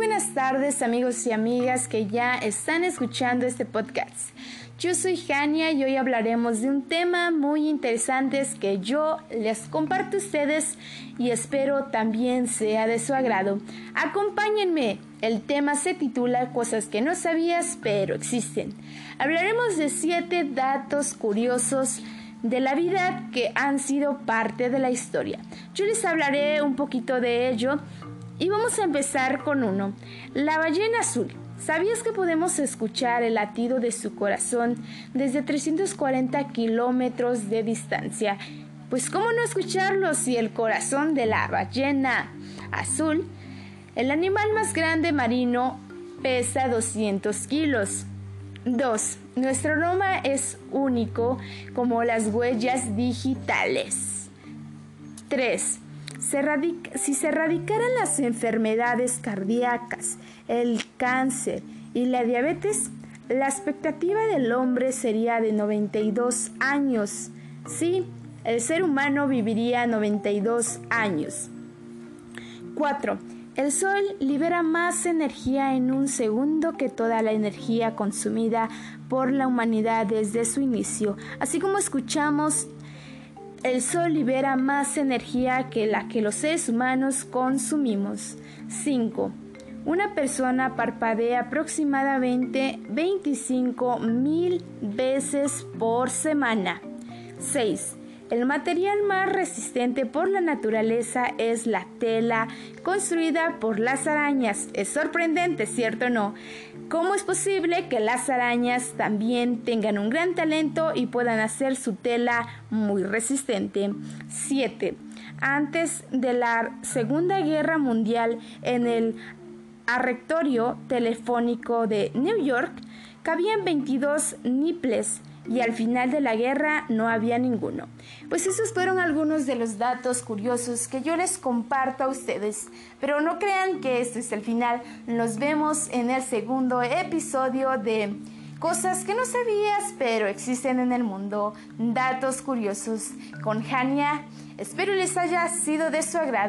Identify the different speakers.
Speaker 1: buenas tardes amigos y amigas que ya están escuchando este podcast. Yo soy Jania y hoy hablaremos de un tema muy interesante que yo les comparto a ustedes y espero también sea de su agrado. Acompáñenme. El tema se titula Cosas que no sabías pero existen. Hablaremos de siete datos curiosos de la vida que han sido parte de la historia. Yo les hablaré un poquito de ello y vamos a empezar con uno. La ballena azul. ¿Sabías que podemos escuchar el latido de su corazón desde 340 kilómetros de distancia? Pues ¿cómo no escucharlo si el corazón de la ballena azul, el animal más grande marino, pesa 200 kilos? 2. Nuestro aroma es único como las huellas digitales. 3 si se erradicaran las enfermedades cardíacas, el cáncer y la diabetes, la expectativa del hombre sería de 92 años. Sí, el ser humano viviría 92 años. 4. El Sol libera más energía en un segundo que toda la energía consumida por la humanidad desde su inicio. Así como escuchamos el sol libera más energía que la que los seres humanos consumimos. 5. Una persona parpadea aproximadamente 25 mil veces por semana. 6. El material más resistente por la naturaleza es la tela construida por las arañas. Es sorprendente, ¿cierto o no? ¿Cómo es posible que las arañas también tengan un gran talento y puedan hacer su tela muy resistente? 7. Antes de la Segunda Guerra Mundial, en el arrectorio telefónico de New York, cabían 22 niples y al final de la guerra no había ninguno. Pues esos fueron algunos de los datos curiosos que yo les comparto a ustedes. Pero no crean que esto es el final. Nos vemos en el segundo episodio de Cosas que no sabías pero existen en el mundo. Datos curiosos con Jania. Espero les haya sido de su agrado.